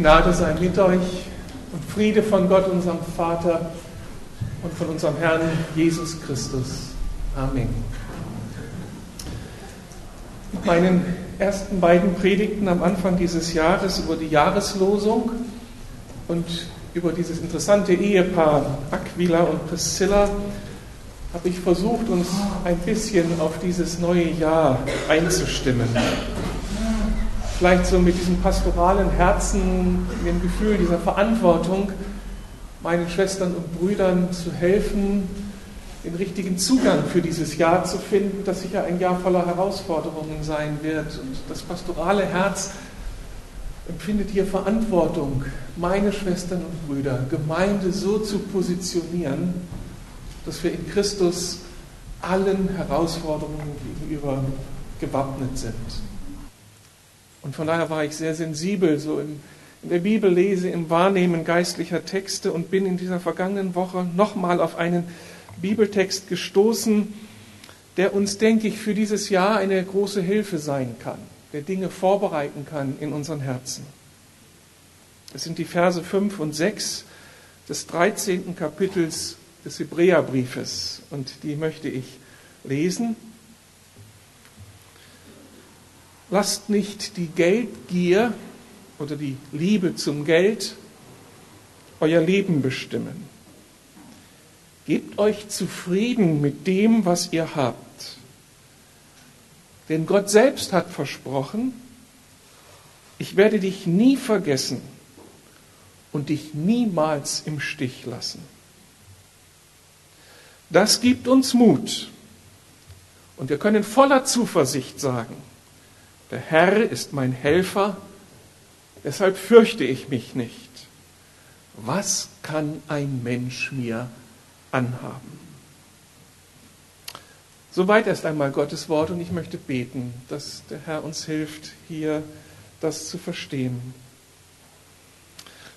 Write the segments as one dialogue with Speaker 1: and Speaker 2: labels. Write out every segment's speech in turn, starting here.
Speaker 1: Gnade sei mit euch und Friede von Gott, unserem Vater und von unserem Herrn Jesus Christus. Amen. Mit meinen ersten beiden Predigten am Anfang dieses Jahres über die Jahreslosung und über dieses interessante Ehepaar Aquila und Priscilla habe ich versucht, uns ein bisschen auf dieses neue Jahr einzustimmen vielleicht so mit diesem pastoralen Herzen, dem Gefühl dieser Verantwortung, meinen Schwestern und Brüdern zu helfen, den richtigen Zugang für dieses Jahr zu finden, das sicher ein Jahr voller Herausforderungen sein wird. Und das pastorale Herz empfindet hier Verantwortung, meine Schwestern und Brüder, Gemeinde so zu positionieren, dass wir in Christus allen Herausforderungen gegenüber gewappnet sind. Und von daher war ich sehr sensibel, so im, in der Bibel lese, im Wahrnehmen geistlicher Texte und bin in dieser vergangenen Woche nochmal auf einen Bibeltext gestoßen, der uns, denke ich, für dieses Jahr eine große Hilfe sein kann, der Dinge vorbereiten kann in unseren Herzen. Es sind die Verse 5 und 6 des 13. Kapitels des Hebräerbriefes und die möchte ich lesen. Lasst nicht die Geldgier oder die Liebe zum Geld euer Leben bestimmen. Gebt euch zufrieden mit dem, was ihr habt. Denn Gott selbst hat versprochen, ich werde dich nie vergessen und dich niemals im Stich lassen. Das gibt uns Mut. Und wir können voller Zuversicht sagen, der Herr ist mein Helfer, deshalb fürchte ich mich nicht. Was kann ein Mensch mir anhaben? Soweit erst einmal Gottes Wort und ich möchte beten, dass der Herr uns hilft, hier das zu verstehen.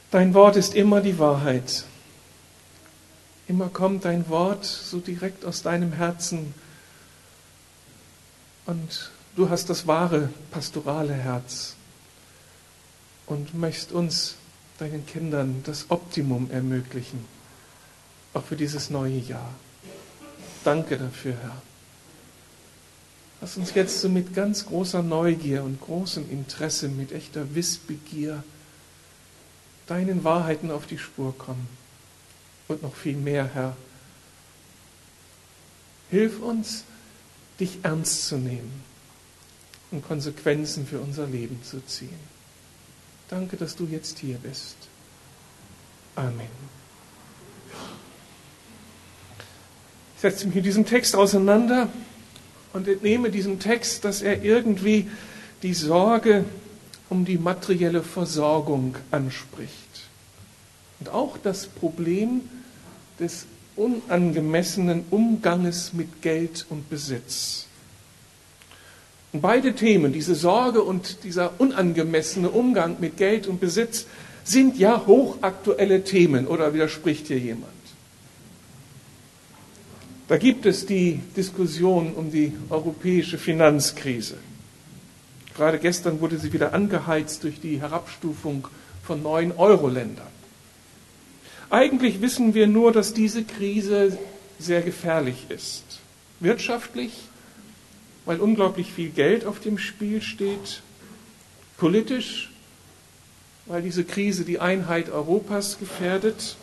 Speaker 1: Dein Wort ist immer die Wahrheit. Immer kommt dein Wort so direkt aus deinem Herzen und Du hast das wahre pastorale Herz und möchtest uns, deinen Kindern, das Optimum ermöglichen, auch für dieses neue Jahr. Danke dafür, Herr. Lass uns jetzt so mit ganz großer Neugier und großem Interesse, mit echter Wissbegier deinen Wahrheiten auf die Spur kommen. Und noch viel mehr, Herr. Hilf uns, dich ernst zu nehmen und Konsequenzen für unser Leben zu ziehen. Danke, dass du jetzt hier bist. Amen. Ich setze mich mit diesem Text auseinander und entnehme diesem Text, dass er irgendwie die Sorge um die materielle Versorgung anspricht. Und auch das Problem des unangemessenen Umganges mit Geld und Besitz. Und beide Themen, diese Sorge und dieser unangemessene Umgang mit Geld und Besitz, sind ja hochaktuelle Themen. Oder widerspricht hier jemand? Da gibt es die Diskussion um die europäische Finanzkrise. Gerade gestern wurde sie wieder angeheizt durch die Herabstufung von neun Euro-Ländern. Eigentlich wissen wir nur, dass diese Krise sehr gefährlich ist. Wirtschaftlich, weil unglaublich viel Geld auf dem Spiel steht, politisch, weil diese Krise die Einheit Europas gefährdet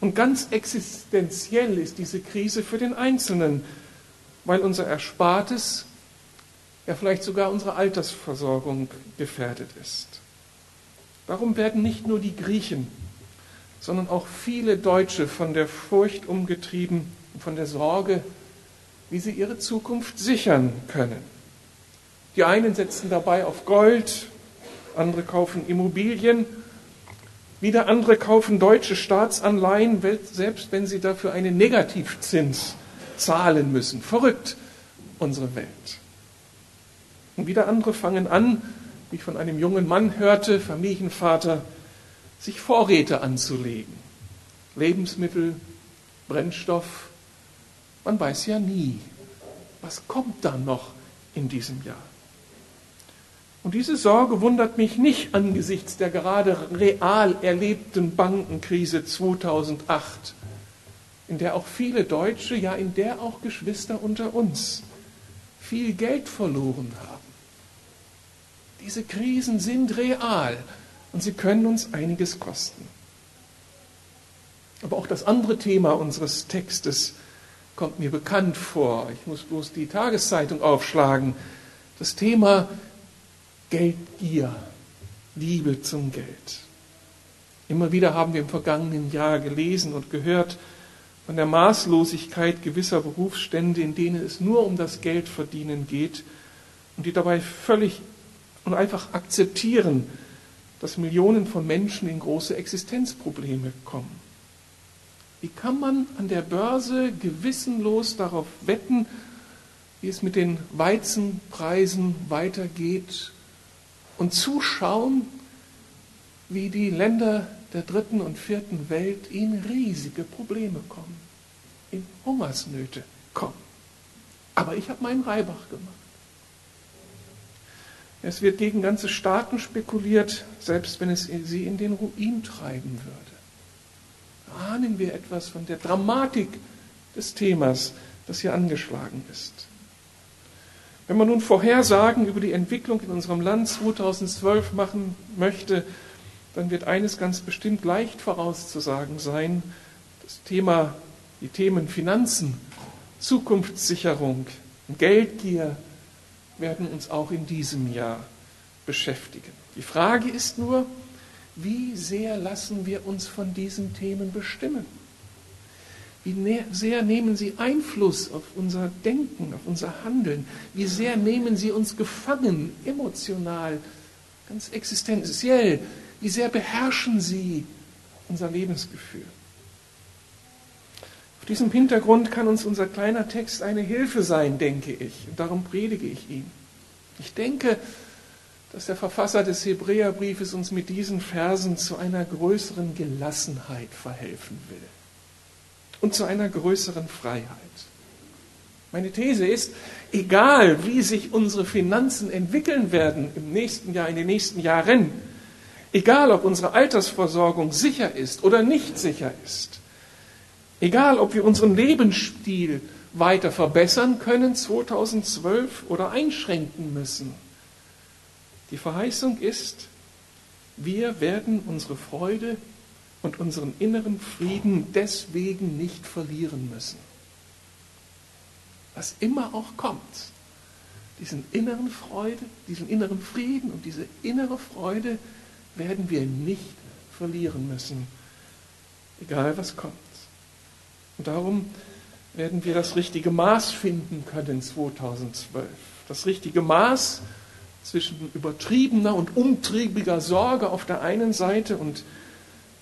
Speaker 1: und ganz existenziell ist diese Krise für den Einzelnen, weil unser Erspartes, ja vielleicht sogar unsere Altersversorgung gefährdet ist. Darum werden nicht nur die Griechen, sondern auch viele Deutsche von der Furcht umgetrieben, von der Sorge, wie sie ihre Zukunft sichern können. Die einen setzen dabei auf Gold, andere kaufen Immobilien, wieder andere kaufen deutsche Staatsanleihen, selbst wenn sie dafür einen Negativzins zahlen müssen. Verrückt, unsere Welt. Und wieder andere fangen an, wie ich von einem jungen Mann hörte, Familienvater, sich Vorräte anzulegen. Lebensmittel, Brennstoff, man weiß ja nie, was kommt da noch in diesem Jahr. Und diese Sorge wundert mich nicht angesichts der gerade real erlebten Bankenkrise 2008, in der auch viele Deutsche, ja in der auch Geschwister unter uns viel Geld verloren haben. Diese Krisen sind real und sie können uns einiges kosten. Aber auch das andere Thema unseres Textes kommt mir bekannt vor. Ich muss bloß die Tageszeitung aufschlagen. Das Thema Geldgier, Liebe zum Geld. Immer wieder haben wir im vergangenen Jahr gelesen und gehört von der Maßlosigkeit gewisser Berufsstände, in denen es nur um das Geldverdienen geht und die dabei völlig und einfach akzeptieren, dass Millionen von Menschen in große Existenzprobleme kommen. Wie kann man an der Börse gewissenlos darauf wetten, wie es mit den Weizenpreisen weitergeht und zuschauen, wie die Länder der dritten und vierten Welt in riesige Probleme kommen, in Hungersnöte kommen. Aber ich habe meinen Reibach gemacht. Es wird gegen ganze Staaten spekuliert, selbst wenn es sie in den Ruin treiben würde. Ahnen wir etwas von der Dramatik des Themas, das hier angeschlagen ist. Wenn man nun Vorhersagen über die Entwicklung in unserem Land 2012 machen möchte, dann wird eines ganz bestimmt leicht vorauszusagen sein. Das Thema, die Themen Finanzen, Zukunftssicherung, Geldgier werden uns auch in diesem Jahr beschäftigen. Die Frage ist nur, wie sehr lassen wir uns von diesen Themen bestimmen? Wie sehr nehmen sie Einfluss auf unser Denken, auf unser Handeln? Wie sehr nehmen sie uns gefangen, emotional, ganz existenziell? Wie sehr beherrschen sie unser Lebensgefühl? Auf diesem Hintergrund kann uns unser kleiner Text eine Hilfe sein, denke ich. Und darum predige ich ihn. Ich denke, dass der Verfasser des Hebräerbriefes uns mit diesen Versen zu einer größeren Gelassenheit verhelfen will und zu einer größeren Freiheit. Meine These ist, egal wie sich unsere Finanzen entwickeln werden im nächsten Jahr, in den nächsten Jahren, egal ob unsere Altersversorgung sicher ist oder nicht sicher ist, egal ob wir unseren Lebensstil weiter verbessern können 2012 oder einschränken müssen, die Verheißung ist, wir werden unsere Freude und unseren inneren Frieden deswegen nicht verlieren müssen. Was immer auch kommt, diesen inneren Freude, diesen inneren Frieden und diese innere Freude werden wir nicht verlieren müssen, egal was kommt. Und darum werden wir das richtige Maß finden können 2012. Das richtige Maß zwischen übertriebener und umtriebiger Sorge auf der einen Seite und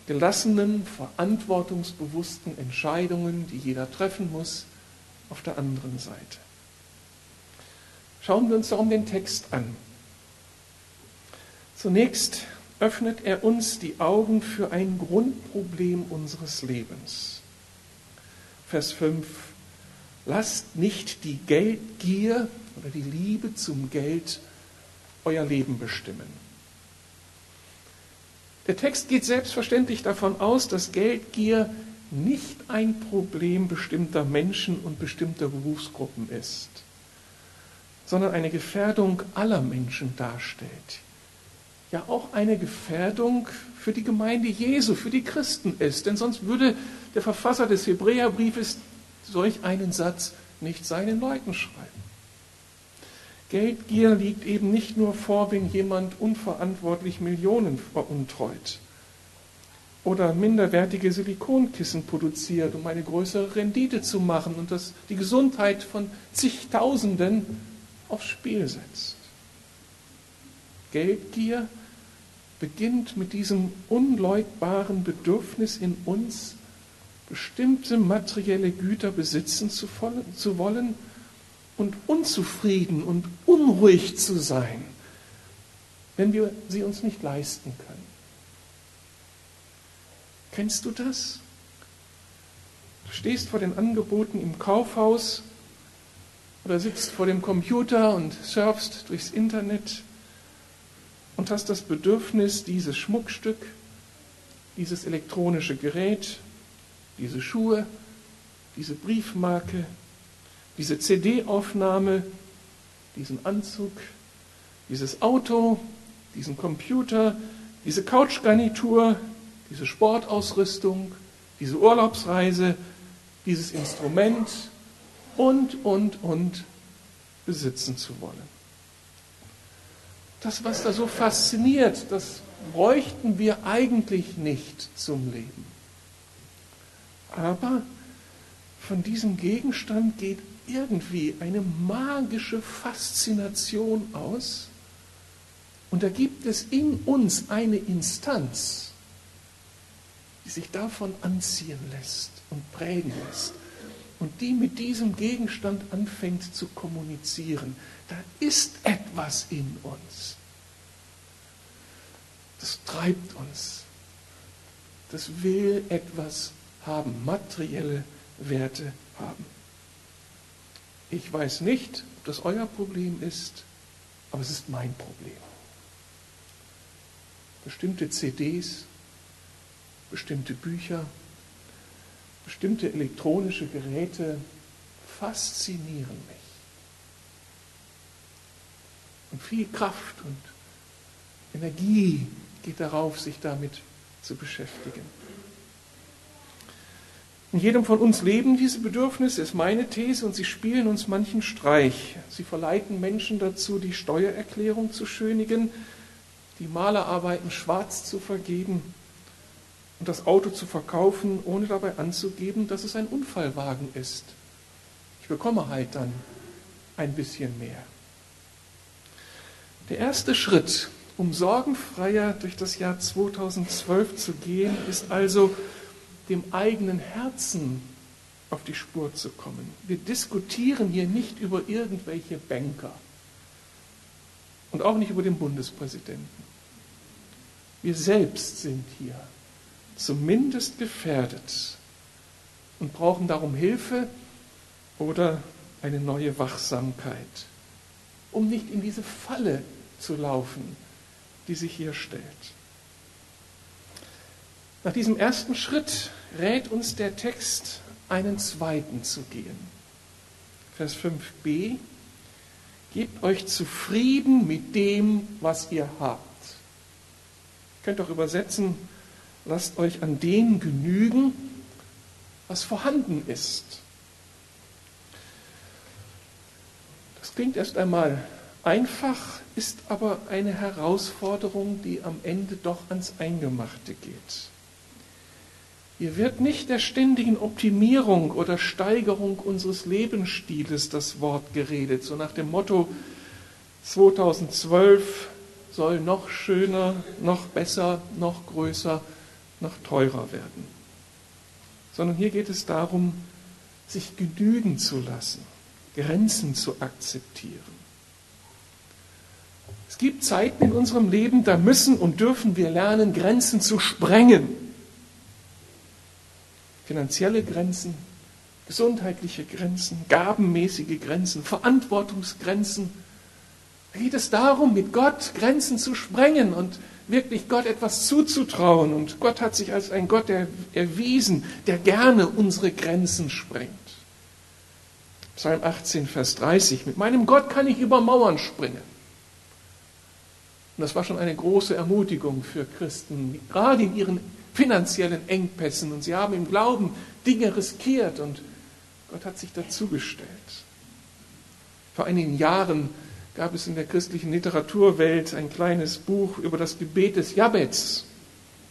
Speaker 1: gelassenen, verantwortungsbewussten Entscheidungen, die jeder treffen muss, auf der anderen Seite. Schauen wir uns darum den Text an. Zunächst öffnet er uns die Augen für ein Grundproblem unseres Lebens. Vers 5. Lasst nicht die Geldgier oder die Liebe zum Geld euer Leben bestimmen. Der Text geht selbstverständlich davon aus, dass Geldgier nicht ein Problem bestimmter Menschen und bestimmter Berufsgruppen ist, sondern eine Gefährdung aller Menschen darstellt. Ja, auch eine Gefährdung für die Gemeinde Jesu, für die Christen ist. Denn sonst würde der Verfasser des Hebräerbriefes solch einen Satz nicht seinen Leuten schreiben. Geldgier liegt eben nicht nur vor, wenn jemand unverantwortlich Millionen veruntreut oder minderwertige Silikonkissen produziert, um eine größere Rendite zu machen und das die Gesundheit von zigtausenden aufs Spiel setzt. Geldgier beginnt mit diesem unleugbaren Bedürfnis in uns, bestimmte materielle Güter besitzen zu wollen und unzufrieden und unruhig zu sein, wenn wir sie uns nicht leisten können. Kennst du das? Du stehst vor den Angeboten im Kaufhaus oder sitzt vor dem Computer und surfst durchs Internet und hast das Bedürfnis, dieses Schmuckstück, dieses elektronische Gerät, diese Schuhe, diese Briefmarke, diese CD-Aufnahme, diesen Anzug, dieses Auto, diesen Computer, diese Couchgarnitur, diese Sportausrüstung, diese Urlaubsreise, dieses Instrument und, und, und besitzen zu wollen. Das, was da so fasziniert, das bräuchten wir eigentlich nicht zum Leben. Aber von diesem Gegenstand geht irgendwie eine magische Faszination aus. Und da gibt es in uns eine Instanz, die sich davon anziehen lässt und prägen lässt und die mit diesem Gegenstand anfängt zu kommunizieren. Da ist etwas in uns. Das treibt uns. Das will etwas haben, materielle Werte haben. Ich weiß nicht, ob das euer Problem ist, aber es ist mein Problem. Bestimmte CDs, bestimmte Bücher, bestimmte elektronische Geräte faszinieren mich. Und viel Kraft und Energie geht darauf, sich damit zu beschäftigen. In jedem von uns leben diese Bedürfnisse, ist meine These, und sie spielen uns manchen Streich. Sie verleiten Menschen dazu, die Steuererklärung zu schönigen, die Malerarbeiten schwarz zu vergeben und das Auto zu verkaufen, ohne dabei anzugeben, dass es ein Unfallwagen ist. Ich bekomme halt dann ein bisschen mehr. Der erste Schritt, um sorgenfreier durch das Jahr 2012 zu gehen, ist also dem eigenen Herzen auf die Spur zu kommen. Wir diskutieren hier nicht über irgendwelche Banker und auch nicht über den Bundespräsidenten. Wir selbst sind hier zumindest gefährdet und brauchen darum Hilfe oder eine neue Wachsamkeit, um nicht in diese Falle zu laufen, die sich hier stellt. Nach diesem ersten Schritt rät uns der Text, einen zweiten zu gehen. Vers 5b, gebt euch zufrieden mit dem, was ihr habt. Ihr könnt auch übersetzen, lasst euch an dem genügen, was vorhanden ist. Das klingt erst einmal einfach, ist aber eine Herausforderung, die am Ende doch ans Eingemachte geht. Hier wird nicht der ständigen Optimierung oder Steigerung unseres Lebensstiles das Wort geredet, so nach dem Motto 2012 soll noch schöner, noch besser, noch größer, noch teurer werden. Sondern hier geht es darum, sich genügen zu lassen, Grenzen zu akzeptieren. Es gibt Zeiten in unserem Leben, da müssen und dürfen wir lernen, Grenzen zu sprengen finanzielle Grenzen, gesundheitliche Grenzen, gabenmäßige Grenzen, Verantwortungsgrenzen. Da geht es darum, mit Gott Grenzen zu sprengen und wirklich Gott etwas zuzutrauen. Und Gott hat sich als ein Gott erwiesen, der gerne unsere Grenzen sprengt. Psalm 18, Vers 30. Mit meinem Gott kann ich über Mauern springen. Und das war schon eine große Ermutigung für Christen, gerade in ihren finanziellen Engpässen und sie haben im Glauben Dinge riskiert und Gott hat sich dazugestellt. Vor einigen Jahren gab es in der christlichen Literaturwelt ein kleines Buch über das Gebet des Jabez.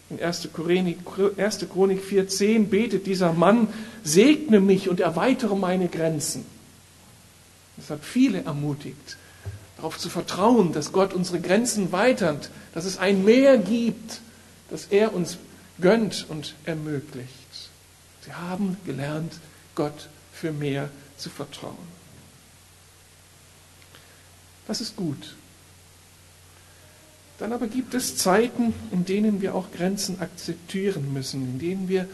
Speaker 1: In 1. Chronik, 1. Chronik 4.10 betet dieser Mann, segne mich und erweitere meine Grenzen. Das hat viele ermutigt, darauf zu vertrauen, dass Gott unsere Grenzen weitert, dass es ein Meer gibt, dass er uns gönnt und ermöglicht. Sie haben gelernt, Gott für mehr zu vertrauen. Das ist gut. Dann aber gibt es Zeiten, in denen wir auch Grenzen akzeptieren müssen, in denen wir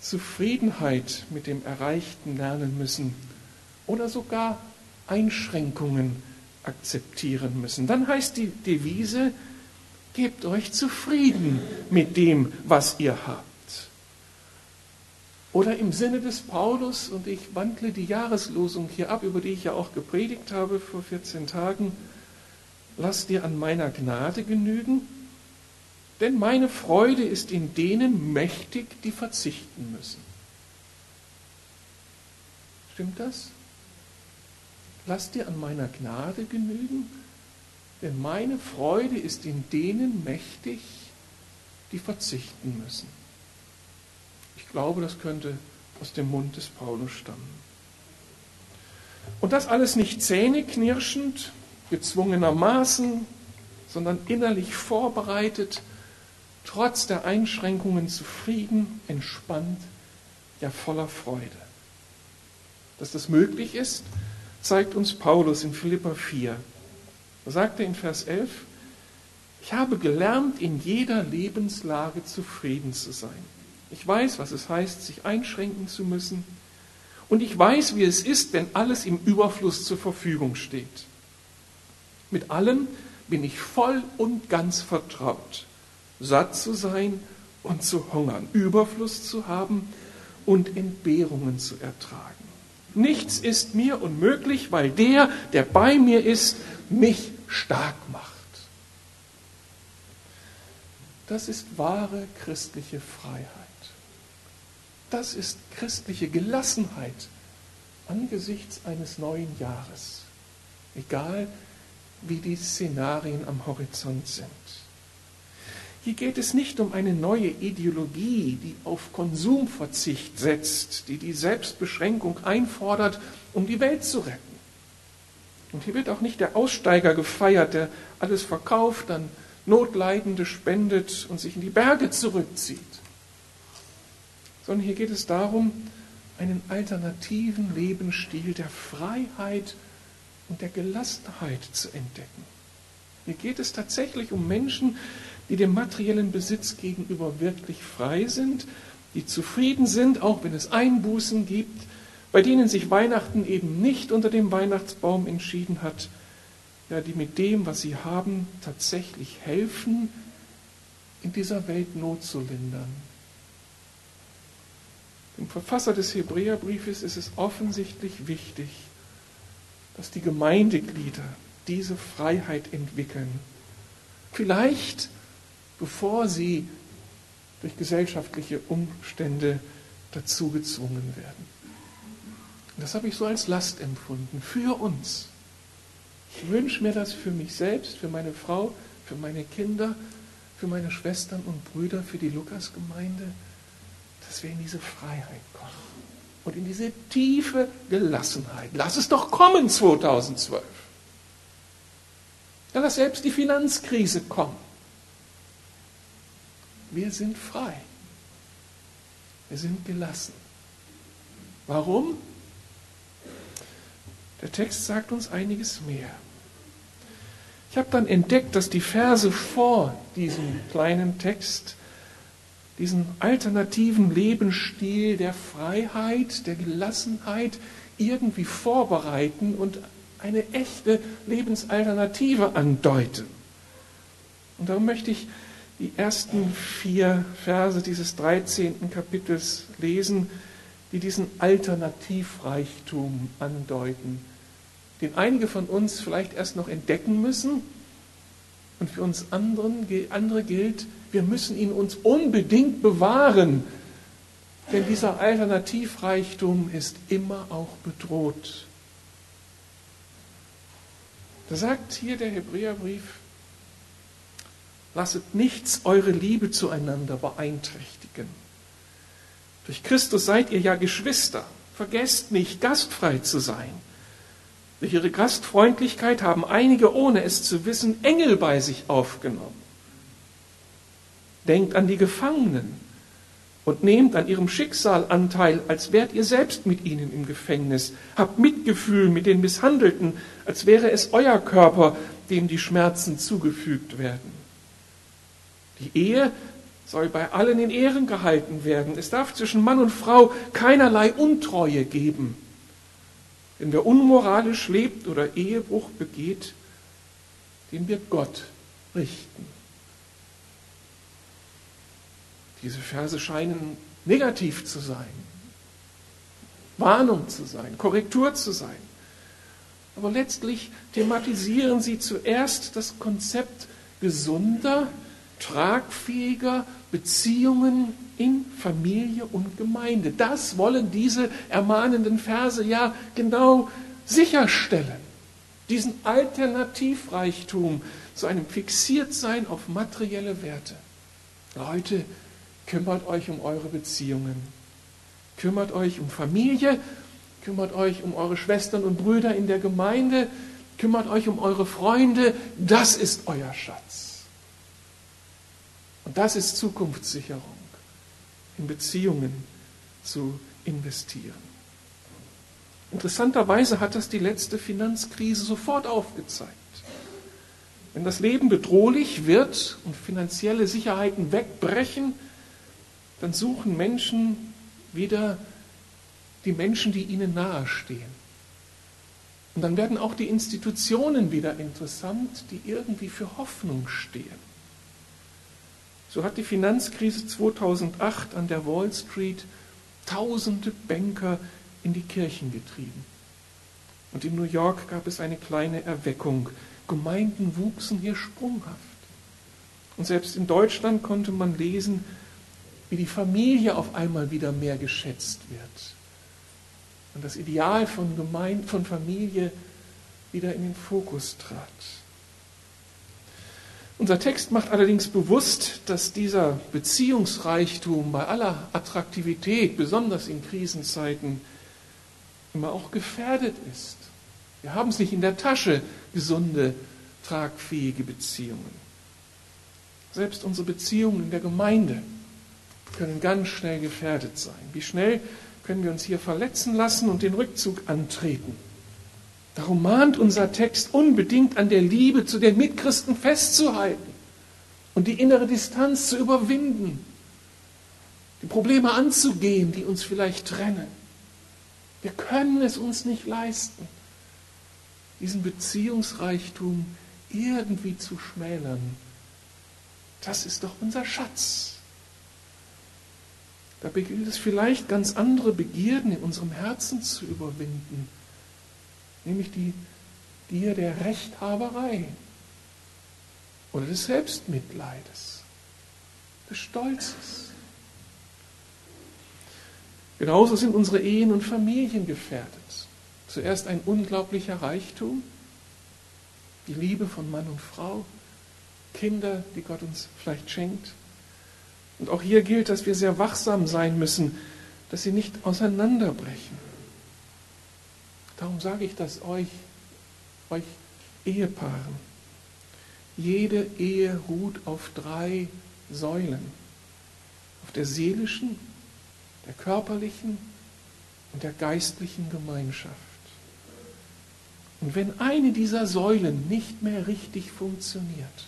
Speaker 1: Zufriedenheit mit dem Erreichten lernen müssen oder sogar Einschränkungen akzeptieren müssen. Dann heißt die Devise, Gebt euch zufrieden mit dem, was ihr habt. Oder im Sinne des Paulus, und ich wandle die Jahreslosung hier ab, über die ich ja auch gepredigt habe vor 14 Tagen, lass dir an meiner Gnade genügen, denn meine Freude ist in denen mächtig, die verzichten müssen. Stimmt das? Lass dir an meiner Gnade genügen, denn meine Freude ist in denen mächtig, die verzichten müssen. Ich glaube, das könnte aus dem Mund des Paulus stammen. Und das alles nicht zähneknirschend, gezwungenermaßen, sondern innerlich vorbereitet, trotz der Einschränkungen zufrieden, entspannt, ja voller Freude. Dass das möglich ist, zeigt uns Paulus in Philippa 4. Da sagt er in Vers 11, ich habe gelernt, in jeder Lebenslage zufrieden zu sein. Ich weiß, was es heißt, sich einschränken zu müssen. Und ich weiß, wie es ist, wenn alles im Überfluss zur Verfügung steht. Mit allem bin ich voll und ganz vertraut, satt zu sein und zu hungern, Überfluss zu haben und Entbehrungen zu ertragen. Nichts ist mir unmöglich, weil der, der bei mir ist, mich stark macht. Das ist wahre christliche Freiheit. Das ist christliche Gelassenheit angesichts eines neuen Jahres, egal wie die Szenarien am Horizont sind. Hier geht es nicht um eine neue Ideologie, die auf Konsumverzicht setzt, die die Selbstbeschränkung einfordert, um die Welt zu retten. Und hier wird auch nicht der Aussteiger gefeiert, der alles verkauft, dann Notleidende spendet und sich in die Berge zurückzieht. Sondern hier geht es darum, einen alternativen Lebensstil der Freiheit und der Gelassenheit zu entdecken. Hier geht es tatsächlich um Menschen, die dem materiellen Besitz gegenüber wirklich frei sind, die zufrieden sind, auch wenn es Einbußen gibt, bei denen sich Weihnachten eben nicht unter dem Weihnachtsbaum entschieden hat, ja, die mit dem, was sie haben, tatsächlich helfen, in dieser Welt Not zu lindern. Dem Verfasser des Hebräerbriefes ist es offensichtlich wichtig, dass die Gemeindeglieder diese Freiheit entwickeln. Vielleicht bevor sie durch gesellschaftliche Umstände dazu gezwungen werden. Das habe ich so als Last empfunden für uns. Ich wünsche mir das für mich selbst, für meine Frau, für meine Kinder, für meine Schwestern und Brüder, für die Lukasgemeinde, dass wir in diese Freiheit kommen und in diese tiefe Gelassenheit. Lass es doch kommen 2012. Ja, lass selbst die Finanzkrise kommen. Wir sind frei. Wir sind gelassen. Warum? Der Text sagt uns einiges mehr. Ich habe dann entdeckt, dass die Verse vor diesem kleinen Text diesen alternativen Lebensstil der Freiheit, der Gelassenheit irgendwie vorbereiten und eine echte Lebensalternative andeuten. Und darum möchte ich die ersten vier Verse dieses 13. Kapitels lesen, die diesen Alternativreichtum andeuten, den einige von uns vielleicht erst noch entdecken müssen. Und für uns anderen, andere gilt, wir müssen ihn uns unbedingt bewahren, denn dieser Alternativreichtum ist immer auch bedroht. Da sagt hier der Hebräerbrief, Lasset nichts eure Liebe zueinander beeinträchtigen. Durch Christus seid ihr ja Geschwister. Vergesst nicht, gastfrei zu sein. Durch ihre Gastfreundlichkeit haben einige, ohne es zu wissen, Engel bei sich aufgenommen. Denkt an die Gefangenen und nehmt an ihrem Schicksal Anteil, als wärt ihr selbst mit ihnen im Gefängnis. Habt Mitgefühl mit den Misshandelten, als wäre es euer Körper, dem die Schmerzen zugefügt werden. Die Ehe soll bei allen in Ehren gehalten werden. Es darf zwischen Mann und Frau keinerlei Untreue geben. Denn wer unmoralisch lebt oder Ehebruch begeht, den wird Gott richten. Diese Verse scheinen negativ zu sein, Warnung zu sein, Korrektur zu sein. Aber letztlich thematisieren sie zuerst das Konzept gesunder, tragfähiger Beziehungen in Familie und Gemeinde. Das wollen diese ermahnenden Verse ja genau sicherstellen. Diesen Alternativreichtum zu einem Fixiertsein auf materielle Werte. Leute, kümmert euch um eure Beziehungen. Kümmert euch um Familie, kümmert euch um eure Schwestern und Brüder in der Gemeinde, kümmert euch um eure Freunde. Das ist euer Schatz. Und das ist Zukunftssicherung, in Beziehungen zu investieren. Interessanterweise hat das die letzte Finanzkrise sofort aufgezeigt. Wenn das Leben bedrohlich wird und finanzielle Sicherheiten wegbrechen, dann suchen Menschen wieder die Menschen, die ihnen nahestehen. Und dann werden auch die Institutionen wieder interessant, die irgendwie für Hoffnung stehen. So hat die Finanzkrise 2008 an der Wall Street tausende Banker in die Kirchen getrieben. Und in New York gab es eine kleine Erweckung. Gemeinden wuchsen hier sprunghaft. Und selbst in Deutschland konnte man lesen, wie die Familie auf einmal wieder mehr geschätzt wird. Und das Ideal von, Gemeinde, von Familie wieder in den Fokus trat. Unser Text macht allerdings bewusst, dass dieser Beziehungsreichtum bei aller Attraktivität, besonders in Krisenzeiten, immer auch gefährdet ist. Wir haben es nicht in der Tasche, gesunde, tragfähige Beziehungen. Selbst unsere Beziehungen in der Gemeinde können ganz schnell gefährdet sein. Wie schnell können wir uns hier verletzen lassen und den Rückzug antreten? Darum mahnt unser Text unbedingt an der Liebe zu den Mitchristen festzuhalten und die innere Distanz zu überwinden, die Probleme anzugehen, die uns vielleicht trennen. Wir können es uns nicht leisten, diesen Beziehungsreichtum irgendwie zu schmälern. Das ist doch unser Schatz. Dabei gilt es vielleicht, ganz andere Begierden in unserem Herzen zu überwinden, nämlich die Gier der Rechthaberei oder des Selbstmitleides, des Stolzes. Genauso sind unsere Ehen und Familien gefährdet. Zuerst ein unglaublicher Reichtum, die Liebe von Mann und Frau, Kinder, die Gott uns vielleicht schenkt, und auch hier gilt, dass wir sehr wachsam sein müssen, dass sie nicht auseinanderbrechen. Darum sage ich das euch, euch Ehepaaren. Jede Ehe ruht auf drei Säulen. Auf der seelischen, der körperlichen und der geistlichen Gemeinschaft. Und wenn eine dieser Säulen nicht mehr richtig funktioniert,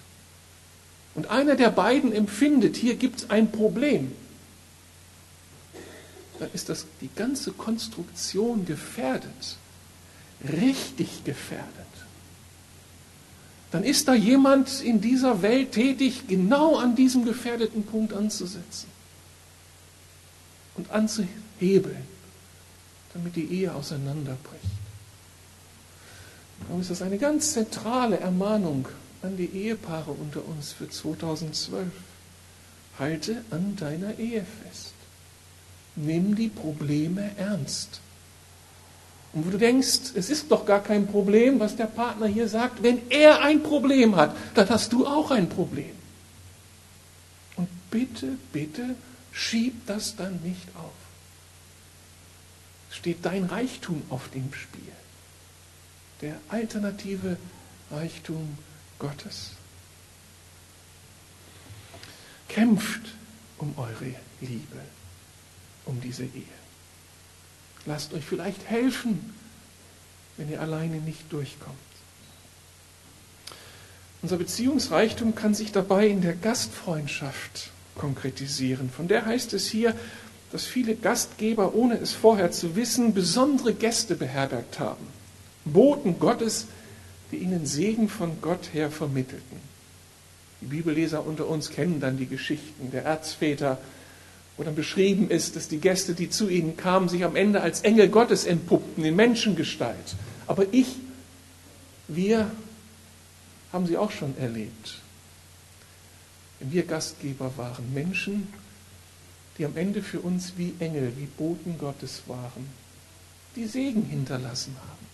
Speaker 1: und einer der beiden empfindet, hier gibt es ein Problem, dann ist das die ganze Konstruktion gefährdet, richtig gefährdet. Dann ist da jemand in dieser Welt tätig, genau an diesem gefährdeten Punkt anzusetzen und anzuhebeln, damit die Ehe auseinanderbricht. Darum ist das eine ganz zentrale Ermahnung an die Ehepaare unter uns für 2012. Halte an deiner Ehe fest. Nimm die Probleme ernst. Und wo du denkst, es ist doch gar kein Problem, was der Partner hier sagt, wenn er ein Problem hat, dann hast du auch ein Problem. Und bitte, bitte, schieb das dann nicht auf. Es steht dein Reichtum auf dem Spiel. Der alternative Reichtum Gottes. Kämpft um eure Liebe, um diese Ehe. Lasst euch vielleicht helfen, wenn ihr alleine nicht durchkommt. Unser Beziehungsreichtum kann sich dabei in der Gastfreundschaft konkretisieren. Von der heißt es hier, dass viele Gastgeber, ohne es vorher zu wissen, besondere Gäste beherbergt haben. Boten Gottes, die ihnen Segen von Gott her vermittelten. Die Bibelleser unter uns kennen dann die Geschichten der Erzväter wo dann beschrieben ist, dass die Gäste, die zu ihnen kamen, sich am Ende als Engel Gottes entpuppten in Menschengestalt. Aber ich, wir haben sie auch schon erlebt. Wir Gastgeber waren, Menschen, die am Ende für uns wie Engel, wie Boten Gottes waren, die Segen hinterlassen haben.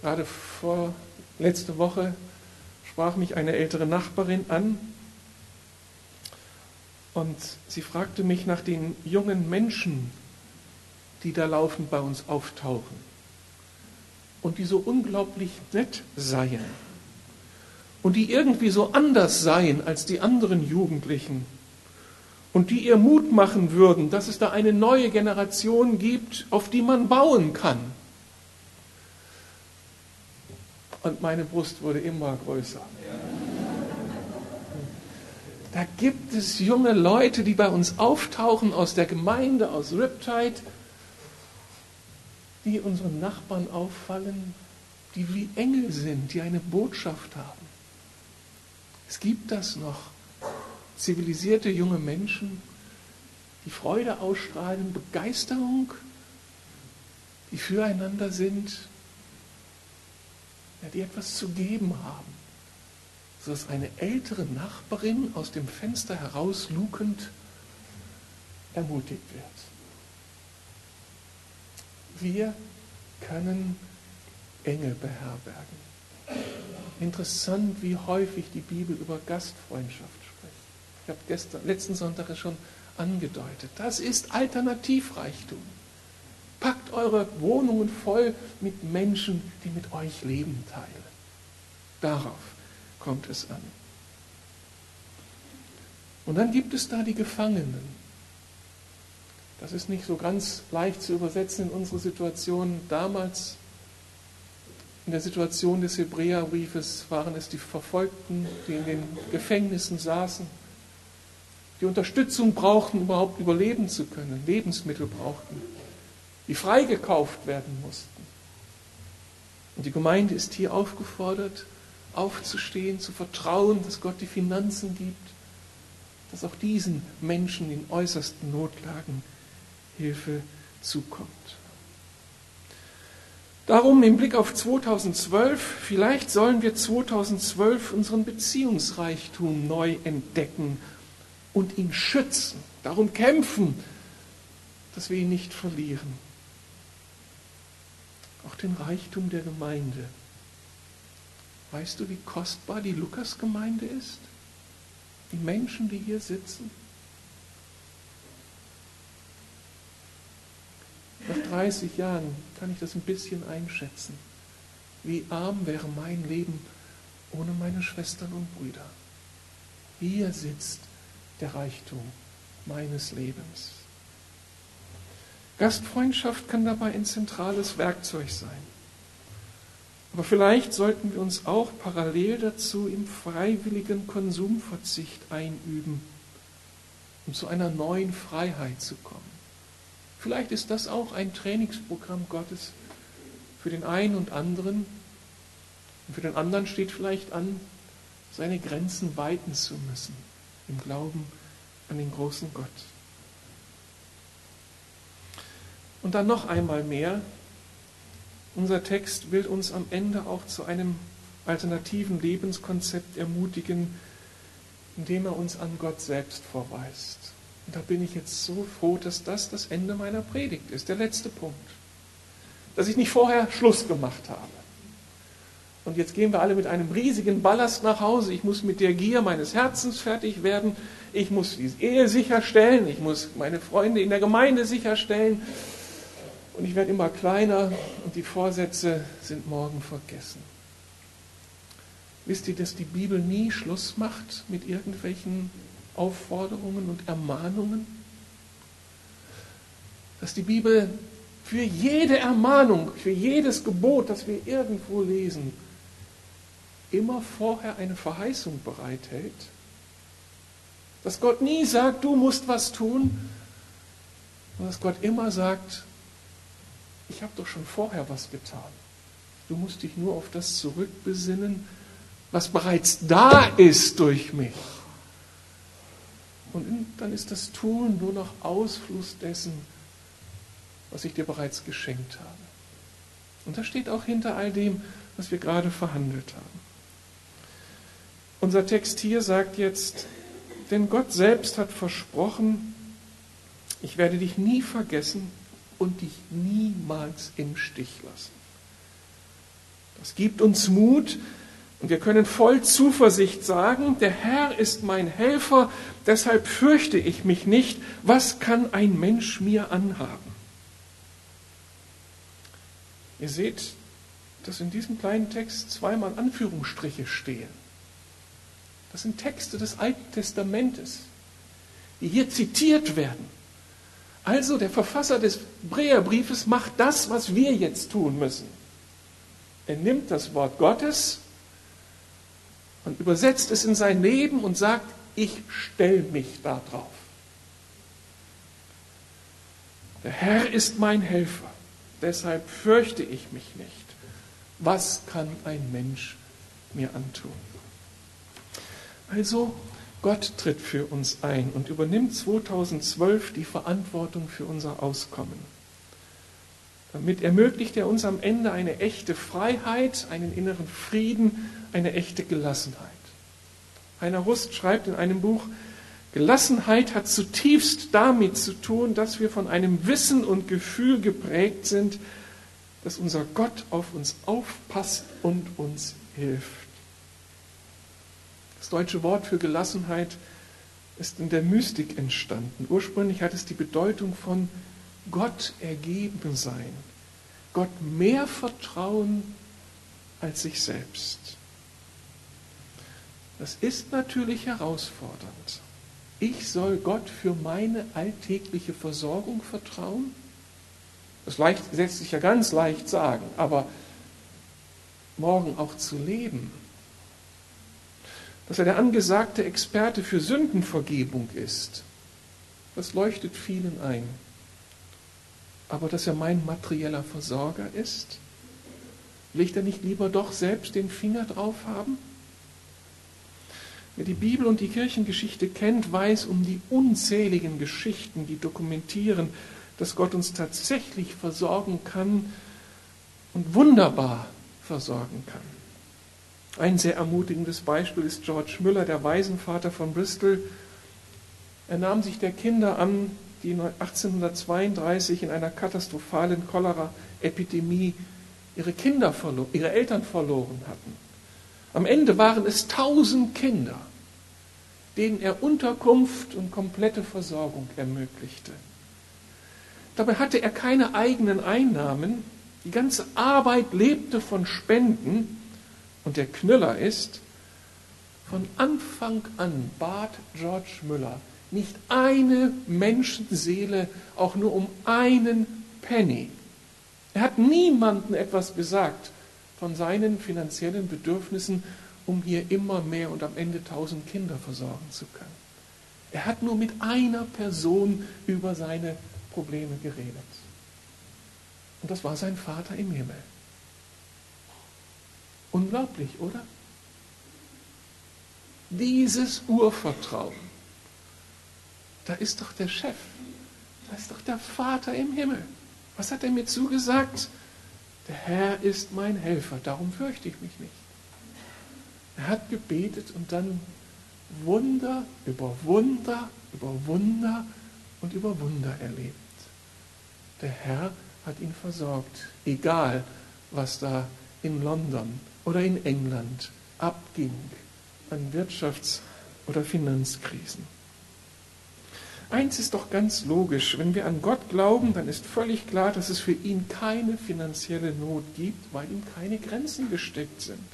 Speaker 1: Gerade vor letzte Woche sprach mich eine ältere Nachbarin an und sie fragte mich nach den jungen Menschen, die da laufend bei uns auftauchen und die so unglaublich nett seien und die irgendwie so anders seien als die anderen Jugendlichen und die ihr Mut machen würden, dass es da eine neue Generation gibt, auf die man bauen kann. Und meine Brust wurde immer größer. Da gibt es junge Leute, die bei uns auftauchen aus der Gemeinde, aus Riptide, die unseren Nachbarn auffallen, die wie Engel sind, die eine Botschaft haben. Es gibt das noch. Zivilisierte junge Menschen, die Freude ausstrahlen, Begeisterung, die füreinander sind, ja, die etwas zu geben haben sodass eine ältere Nachbarin aus dem Fenster herauslugend ermutigt wird. Wir können Engel beherbergen. Interessant, wie häufig die Bibel über Gastfreundschaft spricht. Ich habe gestern, letzten Sonntag schon angedeutet. Das ist Alternativreichtum. Packt eure Wohnungen voll mit Menschen, die mit euch Leben teilen. Darauf kommt es an. Und dann gibt es da die Gefangenen. Das ist nicht so ganz leicht zu übersetzen in unsere Situation. Damals, in der Situation des Hebräerbriefes, waren es die Verfolgten, die in den Gefängnissen saßen, die Unterstützung brauchten, überhaupt überleben zu können, Lebensmittel brauchten, die freigekauft werden mussten. Und die Gemeinde ist hier aufgefordert, aufzustehen, zu vertrauen, dass Gott die Finanzen gibt, dass auch diesen Menschen in äußersten Notlagen Hilfe zukommt. Darum im Blick auf 2012, vielleicht sollen wir 2012 unseren Beziehungsreichtum neu entdecken und ihn schützen, darum kämpfen, dass wir ihn nicht verlieren. Auch den Reichtum der Gemeinde Weißt du, wie kostbar die Lukasgemeinde ist? Die Menschen, die hier sitzen? Nach 30 Jahren kann ich das ein bisschen einschätzen. Wie arm wäre mein Leben ohne meine Schwestern und Brüder. Hier sitzt der Reichtum meines Lebens. Gastfreundschaft kann dabei ein zentrales Werkzeug sein. Aber vielleicht sollten wir uns auch parallel dazu im freiwilligen Konsumverzicht einüben, um zu einer neuen Freiheit zu kommen. Vielleicht ist das auch ein Trainingsprogramm Gottes für den einen und anderen. Und für den anderen steht vielleicht an, seine Grenzen weiten zu müssen im Glauben an den großen Gott. Und dann noch einmal mehr, unser Text will uns am Ende auch zu einem alternativen Lebenskonzept ermutigen, indem er uns an Gott selbst verweist. Und da bin ich jetzt so froh, dass das das Ende meiner Predigt ist, der letzte Punkt. Dass ich nicht vorher Schluss gemacht habe. Und jetzt gehen wir alle mit einem riesigen Ballast nach Hause. Ich muss mit der Gier meines Herzens fertig werden. Ich muss die Ehe sicherstellen. Ich muss meine Freunde in der Gemeinde sicherstellen. Und ich werde immer kleiner und die Vorsätze sind morgen vergessen. Wisst ihr, dass die Bibel nie Schluss macht mit irgendwelchen Aufforderungen und Ermahnungen? Dass die Bibel für jede Ermahnung, für jedes Gebot, das wir irgendwo lesen, immer vorher eine Verheißung bereithält. Dass Gott nie sagt, du musst was tun, sondern dass Gott immer sagt, ich habe doch schon vorher was getan. Du musst dich nur auf das zurückbesinnen, was bereits da ist durch mich. Und dann ist das Tun nur noch Ausfluss dessen, was ich dir bereits geschenkt habe. Und das steht auch hinter all dem, was wir gerade verhandelt haben. Unser Text hier sagt jetzt, denn Gott selbst hat versprochen, ich werde dich nie vergessen und dich niemals im Stich lassen. Das gibt uns Mut und wir können voll Zuversicht sagen, der Herr ist mein Helfer, deshalb fürchte ich mich nicht. Was kann ein Mensch mir anhaben? Ihr seht, dass in diesem kleinen Text zweimal Anführungsstriche stehen. Das sind Texte des Alten Testamentes, die hier zitiert werden. Also der Verfasser des Breherbriefes macht das, was wir jetzt tun müssen. Er nimmt das Wort Gottes und übersetzt es in sein Leben und sagt, ich stelle mich da drauf. Der Herr ist mein Helfer, deshalb fürchte ich mich nicht. Was kann ein Mensch mir antun? Also Gott tritt für uns ein und übernimmt 2012 die Verantwortung für unser Auskommen. Damit ermöglicht er uns am Ende eine echte Freiheit, einen inneren Frieden, eine echte Gelassenheit. Heiner Rust schreibt in einem Buch, Gelassenheit hat zutiefst damit zu tun, dass wir von einem Wissen und Gefühl geprägt sind, dass unser Gott auf uns aufpasst und uns hilft. Das deutsche Wort für Gelassenheit ist in der Mystik entstanden. Ursprünglich hat es die Bedeutung von Gott ergeben sein, Gott mehr vertrauen als sich selbst. Das ist natürlich herausfordernd. Ich soll Gott für meine alltägliche Versorgung vertrauen? Das lässt sich ja ganz leicht sagen, aber morgen auch zu leben, dass er der angesagte Experte für Sündenvergebung ist, das leuchtet vielen ein. Aber dass er mein materieller Versorger ist, will ich da nicht lieber doch selbst den Finger drauf haben? Wer die Bibel und die Kirchengeschichte kennt, weiß um die unzähligen Geschichten, die dokumentieren, dass Gott uns tatsächlich versorgen kann und wunderbar versorgen kann. Ein sehr ermutigendes Beispiel ist George Müller, der Waisenvater von Bristol. Er nahm sich der Kinder an, die 1832 in einer katastrophalen Cholera-Epidemie ihre Kinder verloren, ihre Eltern verloren hatten. Am Ende waren es tausend Kinder, denen er Unterkunft und komplette Versorgung ermöglichte. Dabei hatte er keine eigenen Einnahmen. Die ganze Arbeit lebte von Spenden und der Knüller ist, von Anfang an bat George Müller nicht eine Menschenseele auch nur um einen Penny. Er hat niemandem etwas gesagt von seinen finanziellen Bedürfnissen, um hier immer mehr und am Ende tausend Kinder versorgen zu können. Er hat nur mit einer Person über seine Probleme geredet. Und das war sein Vater im Himmel. Unglaublich, oder? Dieses Urvertrauen, da ist doch der Chef, da ist doch der Vater im Himmel. Was hat er mir zugesagt? Der Herr ist mein Helfer, darum fürchte ich mich nicht. Er hat gebetet und dann Wunder über Wunder über Wunder und über Wunder erlebt. Der Herr hat ihn versorgt, egal was da in London oder in England abging an Wirtschafts- oder Finanzkrisen. Eins ist doch ganz logisch, wenn wir an Gott glauben, dann ist völlig klar, dass es für ihn keine finanzielle Not gibt, weil ihm keine Grenzen gesteckt sind.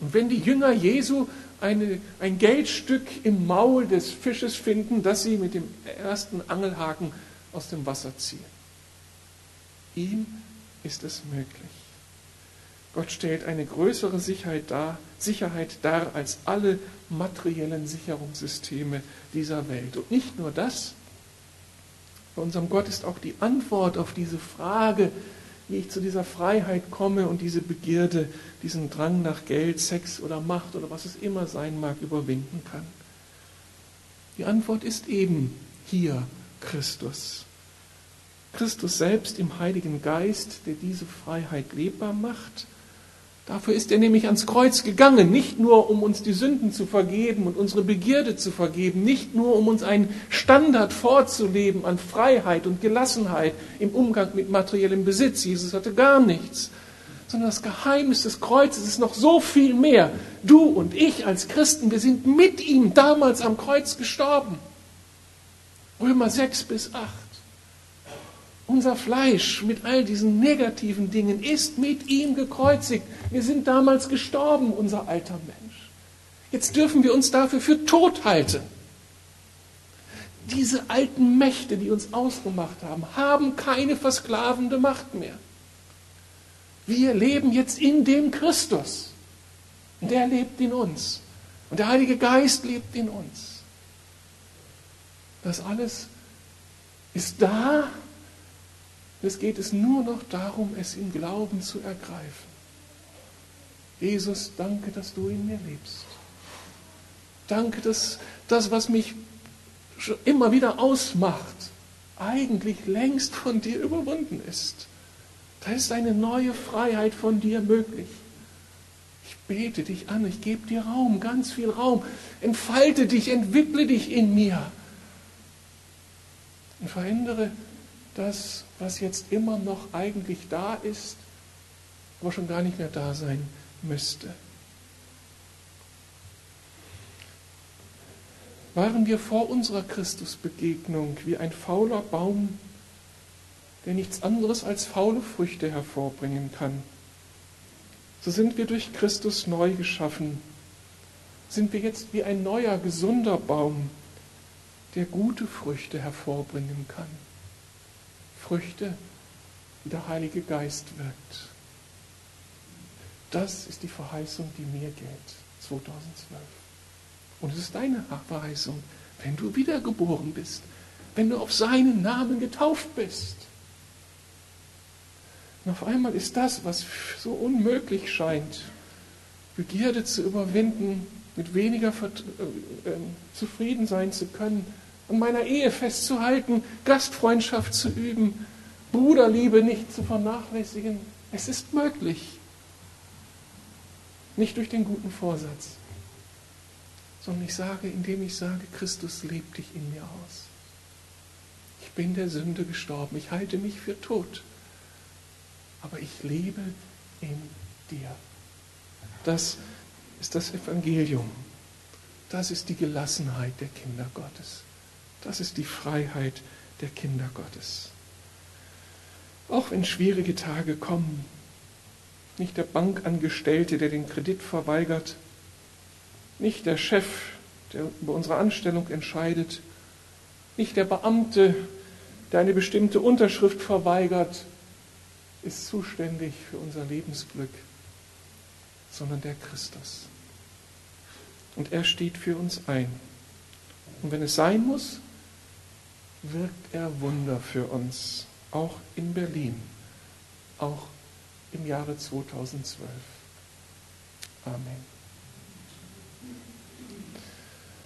Speaker 1: Und wenn die Jünger Jesu eine, ein Geldstück im Maul des Fisches finden, das sie mit dem ersten Angelhaken aus dem Wasser ziehen, ihm ist es möglich. Gott stellt eine größere Sicherheit dar, Sicherheit dar als alle materiellen Sicherungssysteme dieser Welt. Und nicht nur das, bei unserem Gott ist auch die Antwort auf diese Frage, wie ich zu dieser Freiheit komme und diese Begierde, diesen Drang nach Geld, Sex oder Macht oder was es immer sein mag, überwinden kann. Die Antwort ist eben hier Christus. Christus selbst im Heiligen Geist, der diese Freiheit lebbar macht. Dafür ist er nämlich ans Kreuz gegangen, nicht nur um uns die Sünden zu vergeben und unsere Begierde zu vergeben, nicht nur um uns einen Standard vorzuleben an Freiheit und Gelassenheit im Umgang mit materiellem Besitz. Jesus hatte gar nichts, sondern das Geheimnis des Kreuzes ist noch so viel mehr. Du und ich als Christen, wir sind mit ihm damals am Kreuz gestorben. Römer 6 bis 8. Unser Fleisch mit all diesen negativen Dingen ist mit ihm gekreuzigt. Wir sind damals gestorben, unser alter Mensch. Jetzt dürfen wir uns dafür für tot halten. Diese alten Mächte, die uns ausgemacht haben, haben keine versklavende Macht mehr. Wir leben jetzt in dem Christus. Und der lebt in uns. Und der Heilige Geist lebt in uns. Das alles ist da. Es geht es nur noch darum, es im Glauben zu ergreifen. Jesus, danke, dass du in mir lebst. Danke, dass das, was mich immer wieder ausmacht, eigentlich längst von dir überwunden ist. Da ist eine neue Freiheit von dir möglich. Ich bete dich an, ich gebe dir Raum, ganz viel Raum. Entfalte dich, entwickle dich in mir. Und verändere das, was jetzt immer noch eigentlich da ist, aber schon gar nicht mehr da sein müsste. Waren wir vor unserer Christusbegegnung wie ein fauler Baum, der nichts anderes als faule Früchte hervorbringen kann. So sind wir durch Christus neu geschaffen. Sind wir jetzt wie ein neuer, gesunder Baum, der gute Früchte hervorbringen kann. Früchte, die der Heilige Geist wirkt. Das ist die Verheißung, die mir gilt, 2012. Und es ist deine Verheißung, wenn du wiedergeboren bist, wenn du auf seinen Namen getauft bist. Und auf einmal ist das, was so unmöglich scheint, Begierde zu überwinden, mit weniger äh, äh, zufrieden sein zu können, an meiner Ehe festzuhalten, Gastfreundschaft zu üben, Bruderliebe nicht zu vernachlässigen. Es ist möglich. Nicht durch den guten Vorsatz, sondern ich sage, indem ich sage, Christus lebt dich in mir aus. Ich bin der Sünde gestorben, ich halte mich für tot aber ich lebe in dir. Das ist das Evangelium. Das ist die Gelassenheit der Kinder Gottes. Das ist die Freiheit der Kinder Gottes. Auch wenn schwierige Tage kommen, nicht der Bankangestellte, der den Kredit verweigert, nicht der Chef, der über unsere Anstellung entscheidet, nicht der Beamte, der eine bestimmte Unterschrift verweigert, ist zuständig für unser Lebensglück, sondern der Christus. Und er steht für uns ein. Und wenn es sein muss, wirkt er Wunder für uns, auch in Berlin, auch im Jahre 2012. Amen.